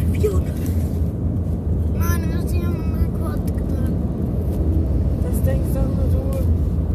Вьюга.